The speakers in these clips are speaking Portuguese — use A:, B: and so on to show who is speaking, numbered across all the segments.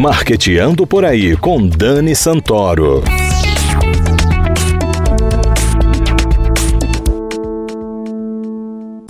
A: Marqueteando por aí com Dani Santoro.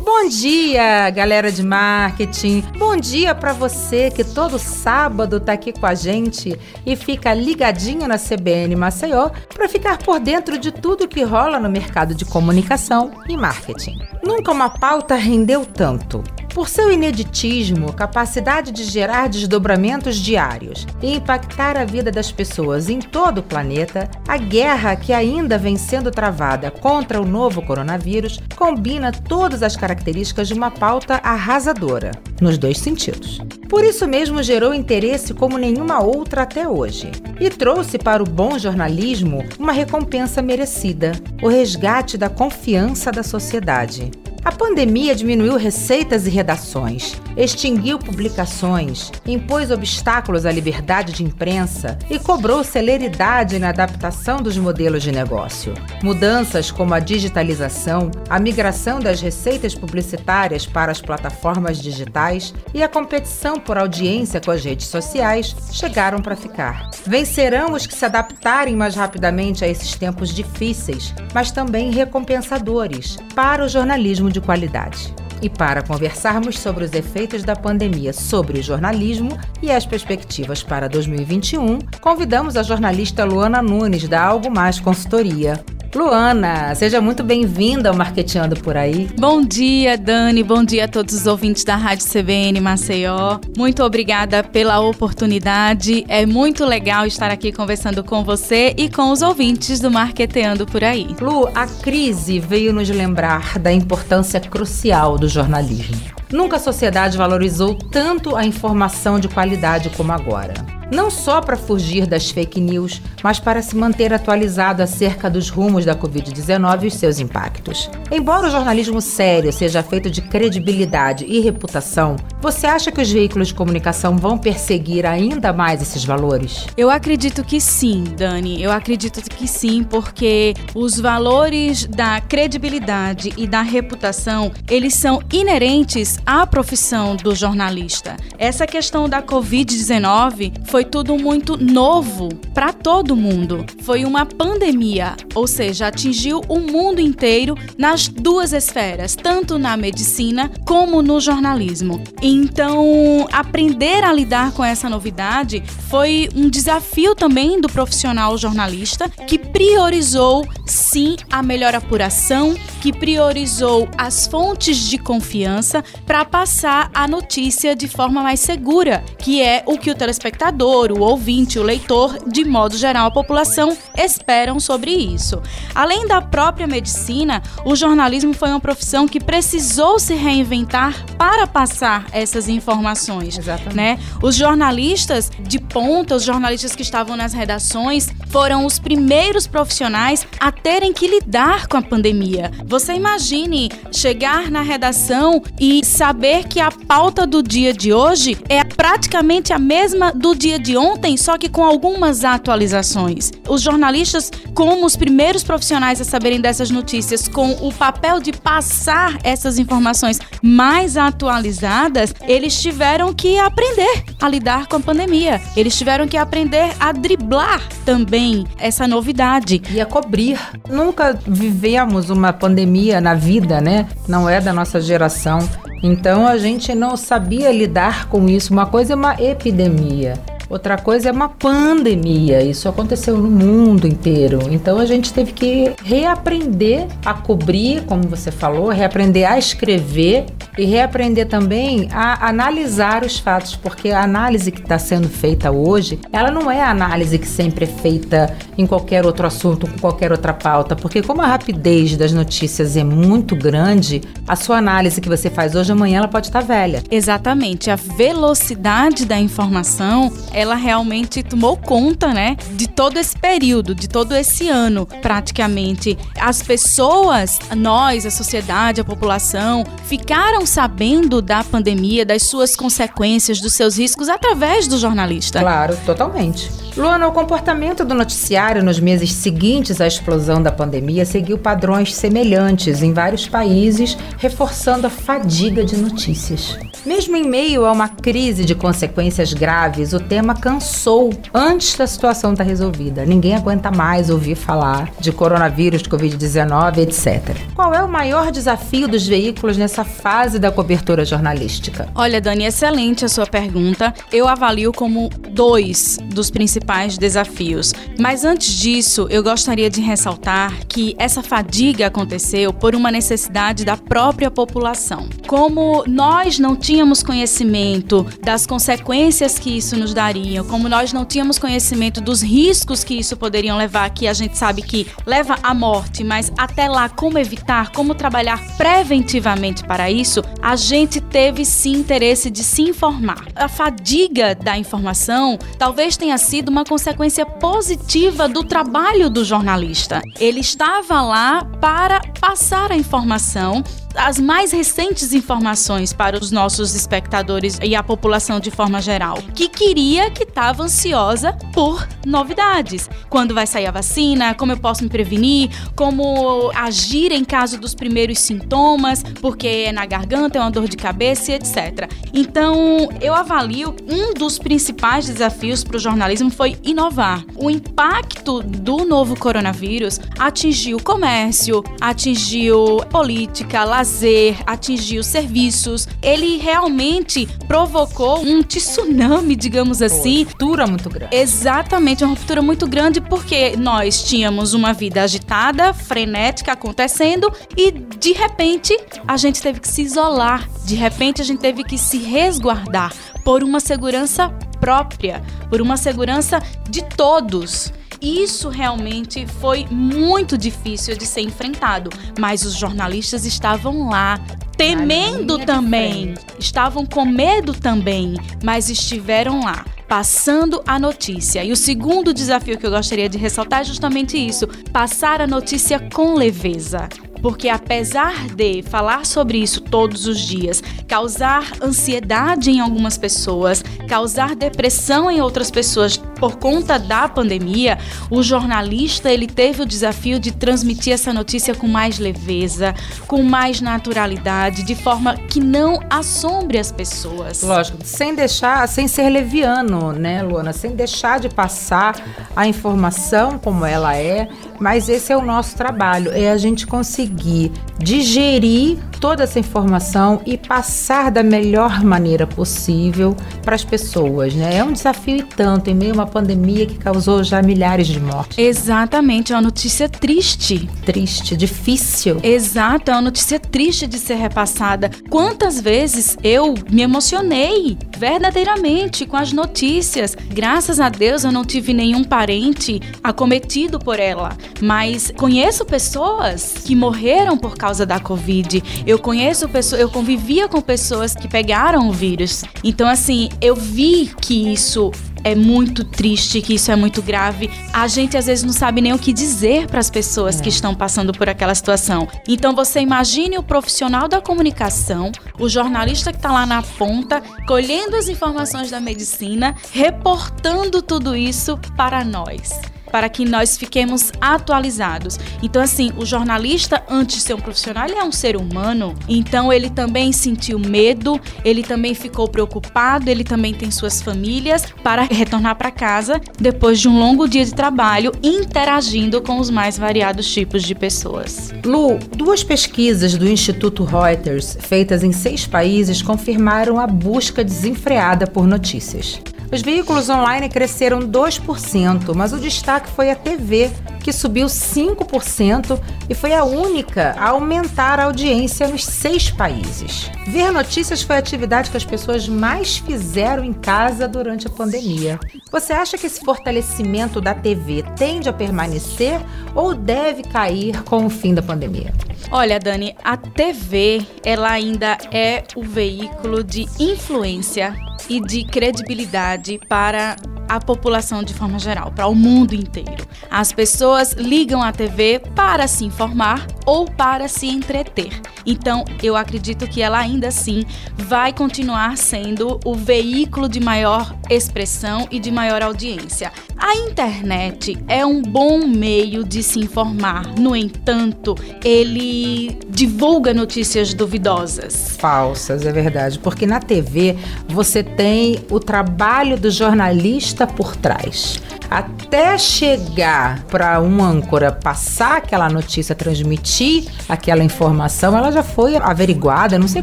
B: Bom dia, galera de marketing. Bom dia para você que todo sábado tá aqui com a gente e fica ligadinho na CBN Maceió para ficar por dentro de tudo que rola no mercado de comunicação e marketing. Nunca uma pauta rendeu tanto. Por seu ineditismo, capacidade de gerar desdobramentos diários e impactar a vida das pessoas em todo o planeta, a guerra que ainda vem sendo travada contra o novo coronavírus combina todas as características de uma pauta arrasadora, nos dois sentidos. Por isso mesmo gerou interesse como nenhuma outra até hoje e trouxe para o bom jornalismo uma recompensa merecida: o resgate da confiança da sociedade. A pandemia diminuiu receitas e redações, extinguiu publicações, impôs obstáculos à liberdade de imprensa e cobrou celeridade na adaptação dos modelos de negócio. Mudanças como a digitalização, a migração das receitas publicitárias para as plataformas digitais e a competição por audiência com as redes sociais chegaram para ficar. Vencerão os que se adaptarem mais rapidamente a esses tempos difíceis, mas também recompensadores para o jornalismo de qualidade. E para conversarmos sobre os efeitos da pandemia sobre o jornalismo e as perspectivas para 2021, convidamos a jornalista Luana Nunes, da Algo Mais Consultoria. Luana, seja muito bem-vinda ao Marqueteando por aí.
C: Bom dia, Dani. Bom dia a todos os ouvintes da Rádio CBN Maceió. Muito obrigada pela oportunidade. É muito legal estar aqui conversando com você e com os ouvintes do Marqueteando por aí.
B: Lu, a crise veio nos lembrar da importância crucial do jornalismo. Nunca a sociedade valorizou tanto a informação de qualidade como agora não só para fugir das fake news, mas para se manter atualizado acerca dos rumos da Covid-19 e os seus impactos. Embora o jornalismo sério seja feito de credibilidade e reputação, você acha que os veículos de comunicação vão perseguir ainda mais esses valores?
C: Eu acredito que sim, Dani. Eu acredito que sim, porque os valores da credibilidade e da reputação, eles são inerentes à profissão do jornalista. Essa questão da Covid-19 foi tudo muito novo para todo mundo. Foi uma pandemia, ou seja, atingiu o mundo inteiro nas duas esferas, tanto na medicina como no jornalismo. Então, aprender a lidar com essa novidade foi um desafio também do profissional jornalista que priorizou sim a melhor apuração, que priorizou as fontes de confiança para passar a notícia de forma mais segura, que é o que o telespectador o ouvinte, o leitor, de modo geral a população, esperam sobre isso. Além da própria medicina, o jornalismo foi uma profissão que precisou se reinventar para passar essas informações. Exatamente. Né? Os jornalistas de ponta, os jornalistas que estavam nas redações, foram os primeiros profissionais a terem que lidar com a pandemia. Você imagine chegar na redação e saber que a pauta do dia de hoje é praticamente a mesma do dia de ontem, só que com algumas atualizações. Os jornalistas, como os primeiros profissionais a saberem dessas notícias, com o papel de passar essas informações mais atualizadas, eles tiveram que aprender a lidar com a pandemia. Eles tiveram que aprender a driblar também essa novidade.
B: E a cobrir. Nunca vivemos uma pandemia na vida, né? Não é da nossa geração. Então a gente não sabia lidar com isso. Uma coisa é uma epidemia, Outra coisa é uma pandemia, isso aconteceu no mundo inteiro. Então a gente teve que reaprender a cobrir, como você falou, reaprender a escrever e reaprender também a analisar os fatos, porque a análise que está sendo feita hoje, ela não é a análise que sempre é feita em qualquer outro assunto, com qualquer outra pauta, porque como a rapidez das notícias é muito grande, a sua análise que você faz hoje, amanhã ela pode estar tá velha.
C: Exatamente, a velocidade da informação ela realmente tomou conta, né, de todo esse período, de todo esse ano, praticamente. As pessoas, nós, a sociedade, a população, ficaram sabendo da pandemia, das suas consequências, dos seus riscos através do jornalista.
B: Claro, totalmente. Luana, o comportamento do noticiário nos meses seguintes à explosão da pandemia seguiu padrões semelhantes em vários países, reforçando a fadiga de notícias. Mesmo em meio a uma crise de consequências graves, o tema cansou antes da situação estar resolvida. Ninguém aguenta mais ouvir falar de coronavírus, de Covid-19, etc. Qual é o maior desafio dos veículos nessa fase da cobertura jornalística?
C: Olha, Dani, excelente a sua pergunta. Eu avalio como dois dos principais desafios. Mas antes disso, eu gostaria de ressaltar que essa fadiga aconteceu por uma necessidade da própria população. Como nós não tínhamos conhecimento das consequências que isso nos daria, como nós não tínhamos conhecimento dos riscos que isso poderiam levar, que a gente sabe que leva à morte, mas até lá como evitar, como trabalhar preventivamente para isso, a gente teve sim interesse de se informar. A fadiga da informação talvez tenha sido uma consequência positiva do trabalho do jornalista. Ele estava lá para passar a informação as mais recentes informações para os nossos espectadores e a população de forma geral, que queria, que estava ansiosa por novidades. Quando vai sair a vacina, como eu posso me prevenir, como agir em caso dos primeiros sintomas, porque é na garganta, é uma dor de cabeça, etc. Então, eu avalio um dos principais desafios para o jornalismo foi inovar. O impacto do novo coronavírus atingiu o comércio, atingiu política, lazer, atingiu serviços. Ele realmente provocou um tsunami, digamos assim.
B: Uma ruptura muito grande.
C: Exatamente, uma ruptura muito grande porque nós tínhamos uma vida agitada, frenética acontecendo e de repente a gente teve que se isolar. De repente a gente teve que se resguardar por uma segurança própria, por uma segurança de todos. Isso realmente foi muito difícil de ser enfrentado, mas os jornalistas estavam lá, temendo também, estavam com medo também, mas estiveram lá passando a notícia. E o segundo desafio que eu gostaria de ressaltar é justamente isso: passar a notícia com leveza. Porque apesar de falar sobre isso todos os dias, causar ansiedade em algumas pessoas, causar depressão em outras pessoas por conta da pandemia, o jornalista ele teve o desafio de transmitir essa notícia com mais leveza, com mais naturalidade, de forma que não assombre as pessoas.
B: Lógico, sem deixar, sem ser leviano, né, Luana, sem deixar de passar a informação como ela é, mas esse é o nosso trabalho, é a gente conseguir digerir toda essa informação e passar da melhor maneira possível para as pessoas, né? É um desafio e tanto em meio a uma pandemia que causou já milhares de mortes.
C: Exatamente, é uma notícia triste.
B: Triste, difícil.
C: Exato, é uma notícia triste de ser repassada. Quantas vezes eu me emocionei verdadeiramente com as notícias. Graças a Deus eu não tive nenhum parente acometido por ela, mas conheço pessoas que morreram por causa da Covid. Eu conheço pessoas, eu convivia com pessoas que pegaram o vírus. Então, assim, eu vi que isso é muito triste, que isso é muito grave. A gente às vezes não sabe nem o que dizer para as pessoas é. que estão passando por aquela situação. Então você imagine o profissional da comunicação, o jornalista que está lá na ponta, colhendo as informações da medicina, reportando tudo isso para nós para que nós fiquemos atualizados. Então, assim, o jornalista, antes de ser um profissional, ele é um ser humano. Então, ele também sentiu medo, ele também ficou preocupado, ele também tem suas famílias para retornar para casa depois de um longo dia de trabalho, interagindo com os mais variados tipos de pessoas.
B: Lu, duas pesquisas do Instituto Reuters, feitas em seis países, confirmaram a busca desenfreada por notícias. Os veículos online cresceram 2%, mas o destaque foi a TV, que subiu 5% e foi a única a aumentar a audiência nos seis países. Ver notícias foi a atividade que as pessoas mais fizeram em casa durante a pandemia. Você acha que esse fortalecimento da TV tende a permanecer ou deve cair com o fim da pandemia?
C: Olha, Dani, a TV ela ainda é o veículo de influência e de credibilidade para a população de forma geral, para o mundo inteiro. As pessoas ligam a TV para se informar ou para se entreter. Então, eu acredito que ela ainda assim vai continuar sendo o veículo de maior expressão e de maior audiência. A internet é um bom meio de se informar, no entanto, ele divulga notícias duvidosas.
B: Falsas, é verdade, porque na TV você tem o trabalho do jornalista por trás. Até chegar para um âncora passar aquela notícia, transmitir aquela informação, ela já foi averiguada não sei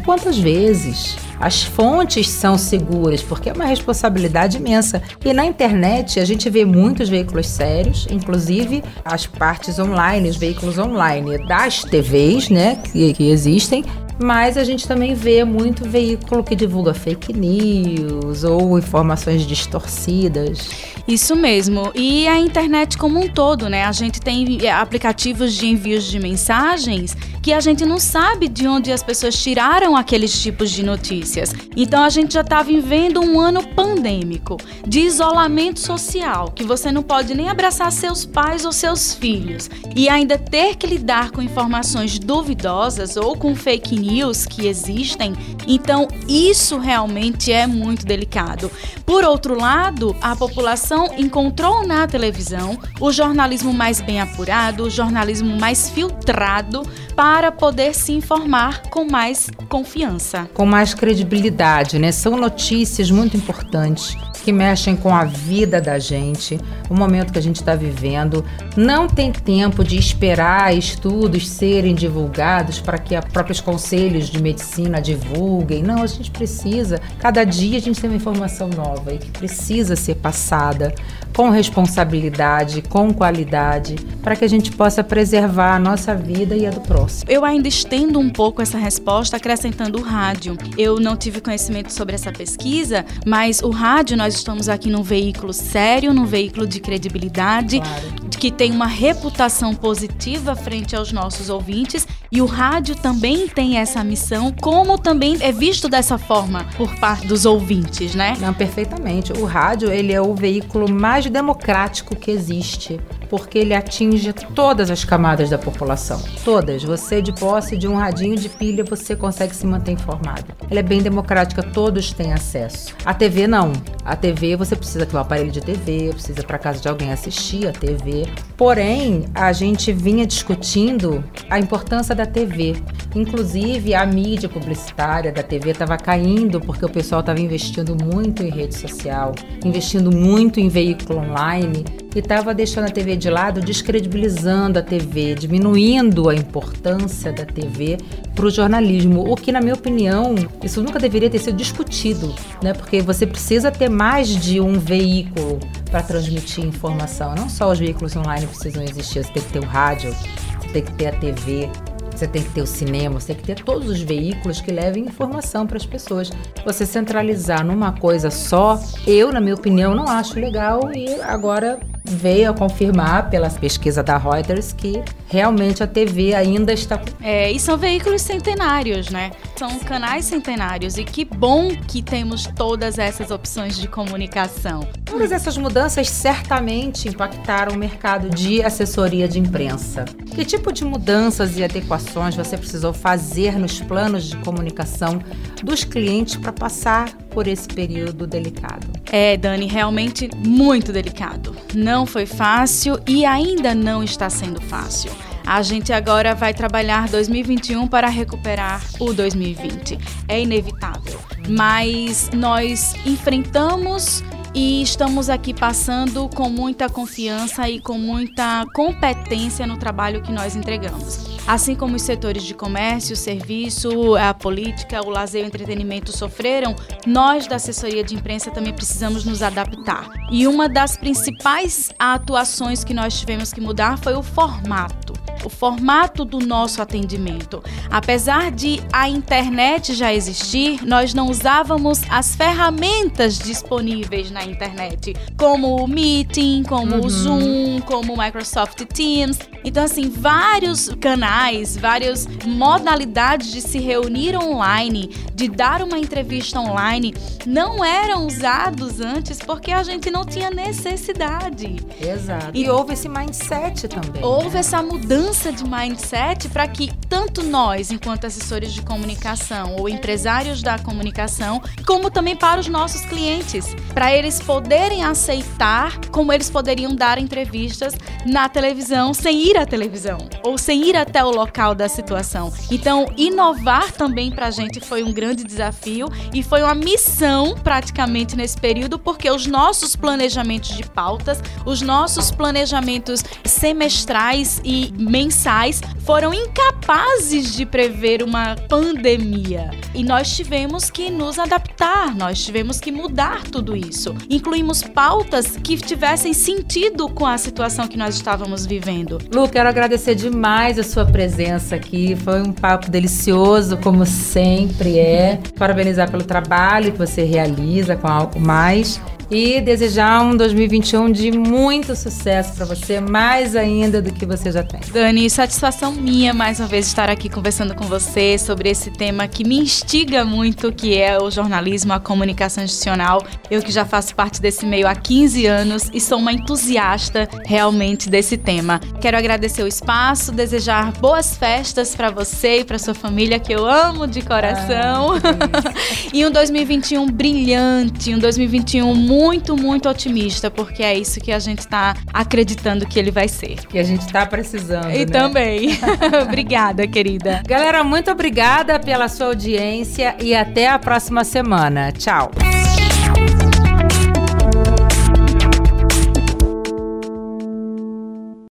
B: quantas vezes. As fontes são seguras, porque é uma responsabilidade imensa. E na internet a gente vê muitos veículos sérios, inclusive as partes online, os veículos online das TVs, né, que, que existem, mas a gente também vê muito veículo que divulga fake news ou informações distorcidas.
C: Isso mesmo. E a internet como um todo, né? A gente tem é, aplicativos de envios de mensagens que a gente não sabe de onde as pessoas tiraram aqueles tipos de notícias. Então a gente já está vivendo um ano pandêmico, de isolamento social, que você não pode nem abraçar seus pais ou seus filhos e ainda ter que lidar com informações duvidosas ou com fake news que existem. Então isso realmente é muito delicado. Por outro lado, a população encontrou na televisão o jornalismo mais bem apurado, o jornalismo mais filtrado para poder se informar com mais confiança.
B: Com mais credibilidade, né? São notícias muito importantes que mexem com a vida da gente, o momento que a gente está vivendo. Não tem tempo de esperar estudos serem divulgados para que os próprios conselhos de medicina divulguem. Não, a gente precisa, cada dia a gente tem uma informação nova e que precisa ser passada com responsabilidade, com qualidade, para que a gente possa preservar a nossa vida e a do próximo.
C: Eu ainda estendo um pouco essa resposta acrescentando o rádio. Eu não tive conhecimento sobre essa pesquisa, mas o rádio nós estamos aqui num veículo sério, num veículo de credibilidade, claro. que tem uma reputação positiva frente aos nossos ouvintes e o rádio também tem essa missão, como também é visto dessa forma por parte dos ouvintes, né?
B: Não, perfeitamente. O rádio, ele é o veículo mais democrático que existe, porque ele atinge todas as camadas da população. Todas. Você, de posse de um radinho de pilha, você consegue se manter informado. Ela é bem democrática, todos têm acesso. A TV, não. A TV, você precisa ter um aparelho de TV, precisa para casa de alguém assistir a TV. Porém, a gente vinha discutindo a importância da TV. Inclusive, a mídia publicitária da TV estava caindo porque o pessoal estava investindo muito em rede social, investindo muito em veículo online e estava deixando a TV de lado, descredibilizando a TV, diminuindo a importância da TV para o jornalismo. O que, na minha opinião, isso nunca deveria ter sido discutido, né? Porque você precisa ter mais de um veículo para transmitir informação. Não só os veículos online precisam existir, você tem que ter o rádio, você tem que ter a TV, você tem que ter o cinema, você tem que ter todos os veículos que levem informação para as pessoas. Você centralizar numa coisa só, eu, na minha opinião, não acho legal e agora veio a confirmar pela pesquisa da Reuters que realmente a TV ainda está.
C: É, e são veículos centenários, né? São canais centenários e que bom que temos todas essas opções de comunicação.
B: Todas essas mudanças certamente impactaram o mercado de assessoria de imprensa. Que tipo de mudanças e adequações você precisou fazer nos planos de comunicação dos clientes para passar por esse período delicado?
C: É, Dani, realmente muito delicado. Não foi fácil e ainda não está sendo fácil. A gente agora vai trabalhar 2021 para recuperar o 2020. É inevitável. Mas nós enfrentamos e estamos aqui passando com muita confiança e com muita competência no trabalho que nós entregamos. Assim como os setores de comércio, serviço, a política, o lazer e o entretenimento sofreram, nós da assessoria de imprensa também precisamos nos adaptar. E uma das principais atuações que nós tivemos que mudar foi o formato o formato do nosso atendimento. Apesar de a internet já existir, nós não usávamos as ferramentas disponíveis na internet, como o Meeting, como uhum. o Zoom, como o Microsoft Teams. Então, assim, vários canais, várias modalidades de se reunir online, de dar uma entrevista online, não eram usados antes porque a gente não tinha necessidade.
B: Exato. E, e houve esse mindset também.
C: Houve né? essa mudança de mindset para que tanto nós, enquanto assessores de comunicação ou empresários da comunicação, como também para os nossos clientes, para eles poderem aceitar como eles poderiam dar entrevistas na televisão sem ir à televisão ou sem ir até o local da situação. Então, inovar também para a gente foi um grande desafio e foi uma missão praticamente nesse período, porque os nossos planejamentos de pautas, os nossos planejamentos semestrais e mensais foram incapazes de prever uma pandemia. E nós tivemos que nos adaptar, nós tivemos que mudar tudo isso. Incluímos pautas que tivessem sentido com a situação que nós estávamos vivendo.
B: Lu, quero agradecer demais a sua presença aqui. Foi um papo delicioso, como sempre é. Parabenizar pelo trabalho que você realiza com algo mais e desejar um 2021 de muito sucesso para você, mais ainda do que você já tem.
C: Dani, satisfação minha mais uma vez estar aqui conversando com você sobre esse tema que me instiga muito, que é o jornalismo, a comunicação institucional. Eu que já faço parte desse meio há 15 anos e sou uma entusiasta realmente desse tema. Quero agradecer o espaço, desejar boas festas para você e para sua família que eu amo de coração. Ah, e um 2021 brilhante, um 2021 muito muito, muito otimista, porque é isso que a gente está acreditando que ele vai ser.
B: Que a gente está precisando.
C: E
B: né?
C: também. obrigada, querida.
B: Galera, muito obrigada pela sua audiência e até a próxima semana. Tchau.